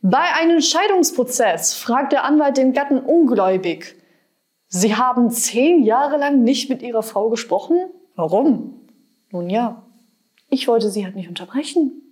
Bei einem Scheidungsprozess fragt der Anwalt den Gatten ungläubig. Sie haben zehn Jahre lang nicht mit Ihrer Frau gesprochen? Warum? Nun ja, ich wollte Sie halt nicht unterbrechen.